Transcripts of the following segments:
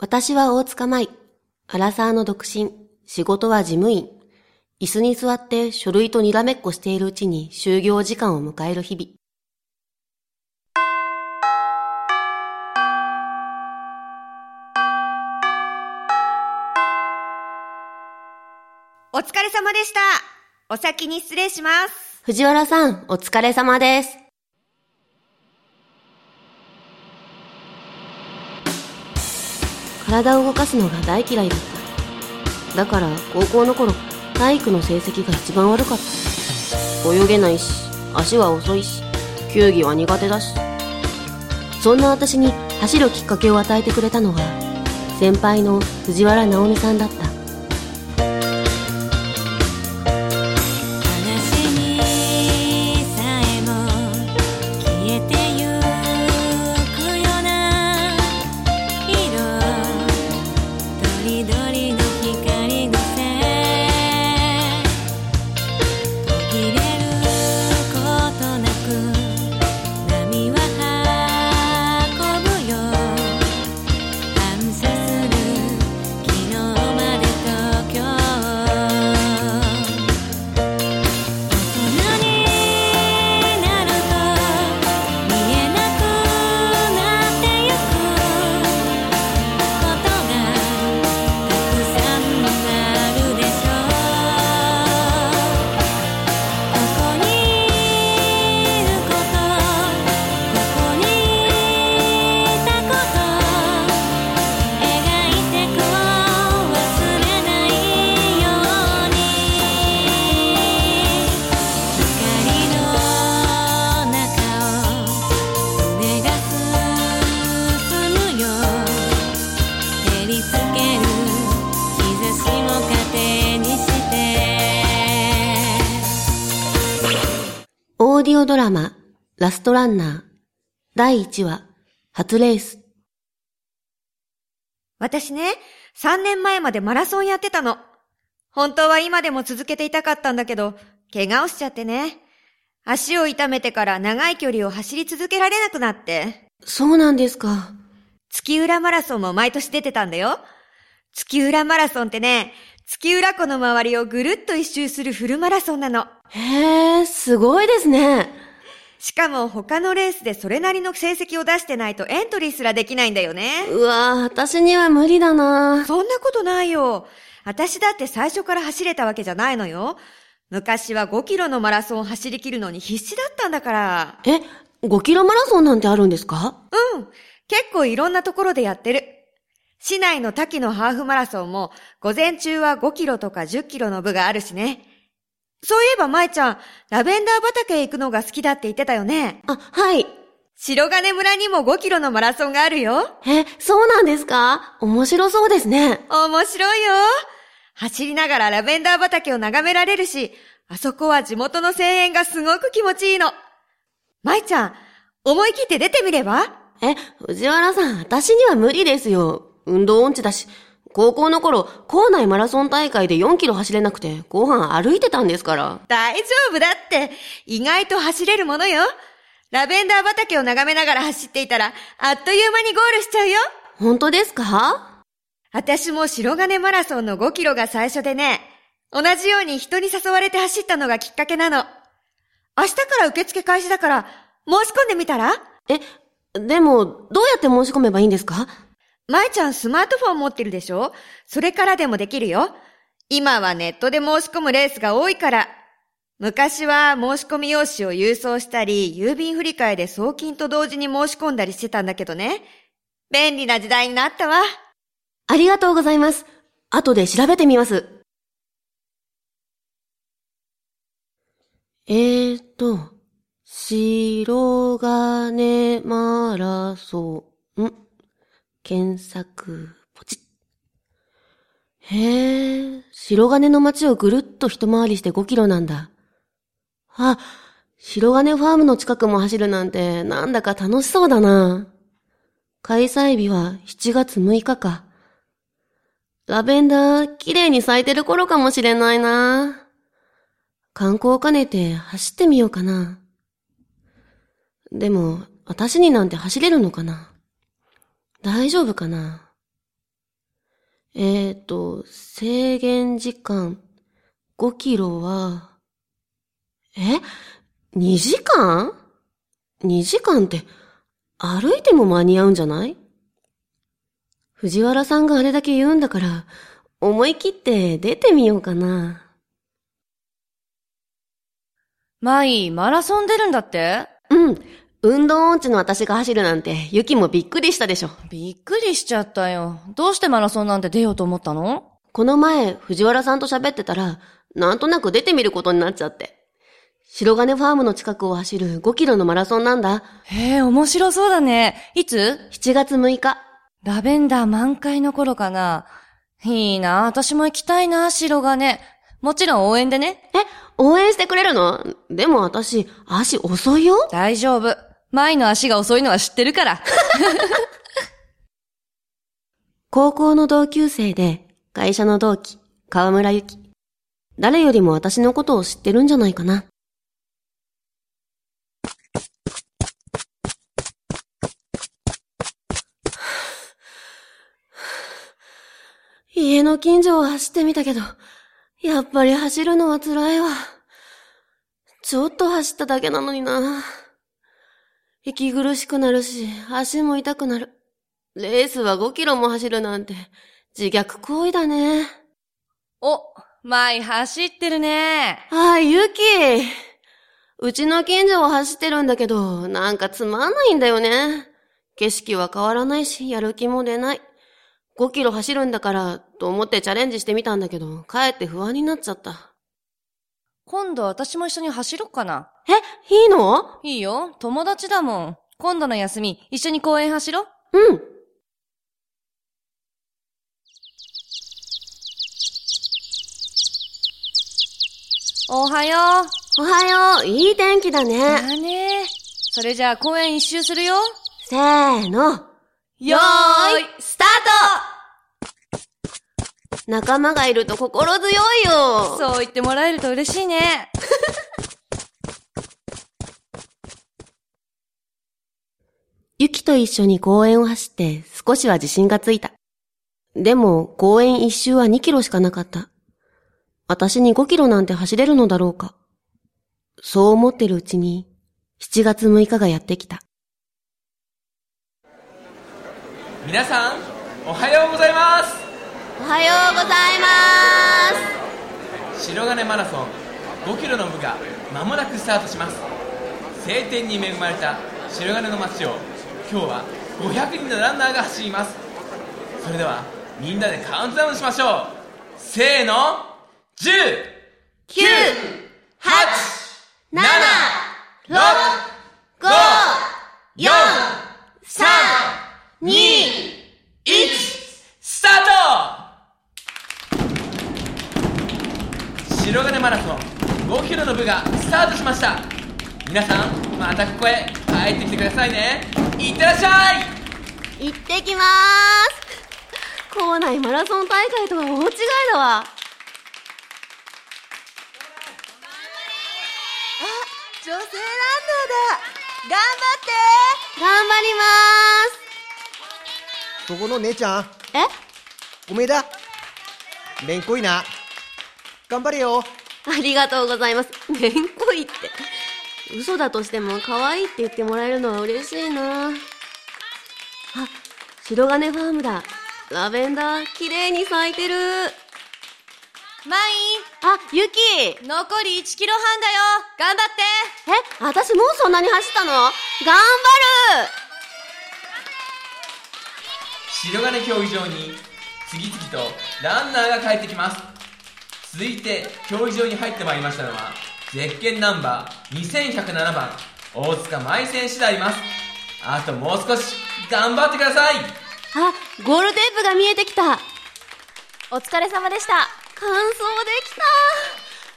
私は大塚舞。アラサーの独身。仕事は事務員。椅子に座って書類とにらめっこしているうちに就業時間を迎える日々。お疲れ様でした。お先に失礼します。藤原さん、お疲れ様です。体を動かすのが大嫌いだった。だから高校の頃、体育の成績が一番悪かった。泳げないし、足は遅いし、球技は苦手だし。そんな私に走るきっかけを与えてくれたのは、先輩の藤原直美さんだった。ラマ、ラストランナー、第1話、初レース。私ね、3年前までマラソンやってたの。本当は今でも続けていたかったんだけど、怪我をしちゃってね。足を痛めてから長い距離を走り続けられなくなって。そうなんですか。月浦マラソンも毎年出てたんだよ。月浦マラソンってね、月浦湖の周りをぐるっと一周するフルマラソンなの。へえ、すごいですね。しかも他のレースでそれなりの成績を出してないとエントリーすらできないんだよね。うわぁ、私には無理だなそんなことないよ。私だって最初から走れたわけじゃないのよ。昔は5キロのマラソンを走り切るのに必死だったんだから。え、5キロマラソンなんてあるんですか？うん。結構いろんなところでやってる。市内の滝のハーフマラソンも午前中は5キロとか10キロの部があるしね。そういえば舞ちゃん、ラベンダー畑へ行くのが好きだって言ってたよね。あ、はい。白金村にも5キロのマラソンがあるよ。え、そうなんですか？面白そうですね。面白いよ。走りながらラベンダー畑を眺められるし、あそこは地元の声援がすごく気持ちいいの。舞ちゃん、思い切って出てみれば？え、藤原さん、私には無理ですよ。運動音痴だし。高校の頃、校内マラソン大会で4キロ走れなくて、後半歩いてたんですから。大丈夫だって、意外と走れるものよ。ラベンダー畑を眺めながら走っていたら、あっという間にゴールしちゃうよ。本当ですか？私も白金マラソンの5キロが最初でね、同じように人に誘われて走ったのがきっかけなの。明日から受付開始だから、申し込んでみたら？え、でも、どうやって申し込めばいいんですか？舞ちゃんスマートフォン持ってるでしょ？それからでもできるよ。今はネットで申し込むレースが多いから。昔は申し込み用紙を郵送したり、郵便振り替えで送金と同時に申し込んだりしてたんだけどね。便利な時代になったわ。ありがとうございます。後で調べてみます。えーと、白金マラソン、検索、ポチッ。へえ、白金の街をぐるっと一回りして5キロなんだ。あ、白金ファームの近くも走るなんてなんだか楽しそうだな。開催日は7月6日か。ラベンダー、綺麗に咲いてる頃かもしれないな。観光を兼ねて走ってみようかな。でも、私になんて走れるのかな大丈夫かな？えーと、制限時間5キロは、え ?2 時間 ?2 時間って歩いても間に合うんじゃない？藤原さんがあれだけ言うんだから、思い切って出てみようかな。マイ、マラソン出るんだって？うん。運動音痴の私が走るなんて、ユキもびっくりしたでしょ。びっくりしちゃったよ。どうしてマラソンなんて出ようと思ったの？この前、藤原さんと喋ってたら、なんとなく出てみることになっちゃって。白金ファームの近くを走る5キロのマラソンなんだ。へえ、面白そうだね。いつ？7月6日。ラベンダー満開の頃かな。いいな、私も行きたいな、白金。もちろん応援でね。え、応援してくれるの？でも私、足遅いよ。大丈夫。マイの足が遅いのは知ってるから。高校の同級生で、会社の同期、河村ゆき。誰よりも私のことを知ってるんじゃないかな。家の近所を走ってみたけど、やっぱり走るのは辛いわ。ちょっと走っただけなのにな。息苦しくなるし、足も痛くなる。レースは5キロも走るなんて、自虐行為だね。お、マイ走ってるね。ああ、ゆきうちの近所を走ってるんだけど、なんかつまんないんだよね。景色は変わらないし、やる気も出ない。5キロ走るんだから、と思ってチャレンジしてみたんだけど、かえって不安になっちゃった。今度私も一緒に走ろっかな。え、いいの？いいよ、友達だもん。今度の休み、一緒に公園走ろう。うん。おはよう。おはよう、いい天気だね。だね。それじゃあ公園一周するよ。せーの。よーい、スター仲間がいると心強いよ。トそう言ってもらえると嬉しいね。ゆきと一緒に公園を走って少しは自信がついた。でも公園一周は2キロしかなかった。私に5キロなんて走れるのだろうか。そう思ってるうちに7月6日がやってきた。皆さんおはようございますおはようございま白金マラソン5キロの部が間もなくスタートします晴天に恵まれた白金の街を今日は500人のランナーが走ります。それではみんなでカウントダウンしましょう。せーの。10 9、8 7、6 5、4、3、2、1スタート。白金マラソン。5キロの部がスタートしました。皆さんまたここへ帰ってきてくださいねいってらっしゃい行ってきまーす校内マラソン大会とは大違いだわ。女性ランナーだ頑頑張りまそこの姉ちゃん、え？おめえだ。めんこいな。頑張れよ。ありがとうございます。めんこいって。嘘だとしても可愛いって言ってもらえるのは嬉しいなあ、白金ファームだ。ラベンダー、綺麗に咲いてる。マイあ、ゆきン、残り1キロ半だよ。頑張って。え、私もうそんなに走ったの？頑張る白金競技場に次々とランナーが帰ってきます続いて競技場に入ってまいりましたのはゼッケンナンバー2107番大塚舞選手でありますあともう少し頑張ってくださいあ、ゴールテープが見えてきた。お疲れ様でした。完走でき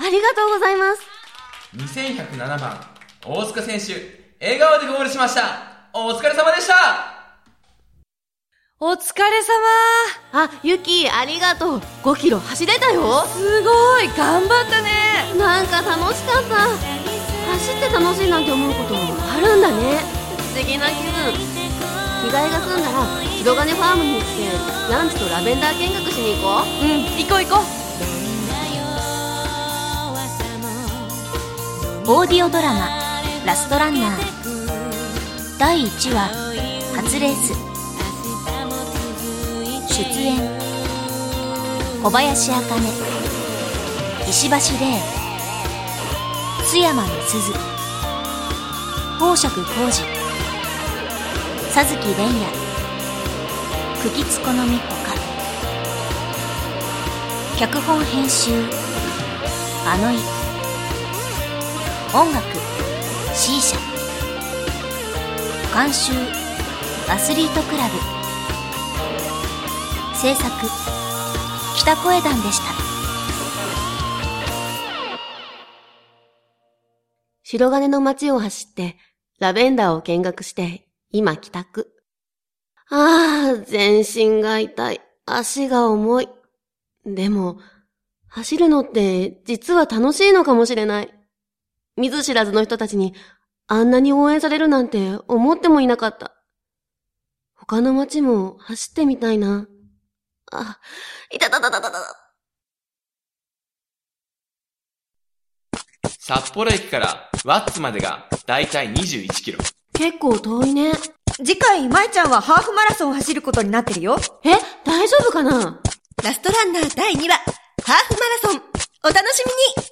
たありがとうございます。2107番大塚選手笑顔でゴールしましたお疲れ様でしたお疲れ様。あ、ゆき、ありがとう。5キロ走れたよ。すごい、頑張ったね。なんか楽しかった。走って楽しいなんて思うことあるんだね。不思議な気分。着替えが済んだら白金ファームに行ってランチとラベンダー見学しに行こううん、行こう行こう。オーディオドラマ、ラストランナー。第1話、初レース。出演、小林茜、石橋玲、津山の鈴、宝釈浩二、佐月蓮也、久喜津好美ほか。脚本編集。あのい音楽。C 社監修。アスリートクラブ。制作。北声団でした。白金の街を走ってラベンダーを見学して今帰宅。ああ、全身が痛い。足が重い。でも、走るのって実は楽しいのかもしれない。見ず知らずの人たちにあんなに応援されるなんて思ってもいなかった。他の街も走ってみたいな。あ、いたたたたたた。札幌駅からワッツまでがだいたい21キロ。結構遠いね。次回、舞ちゃんはハーフマラソンを走ることになってるよ。え、大丈夫かな？ラストランナー第2話、ハーフマラソン、お楽しみに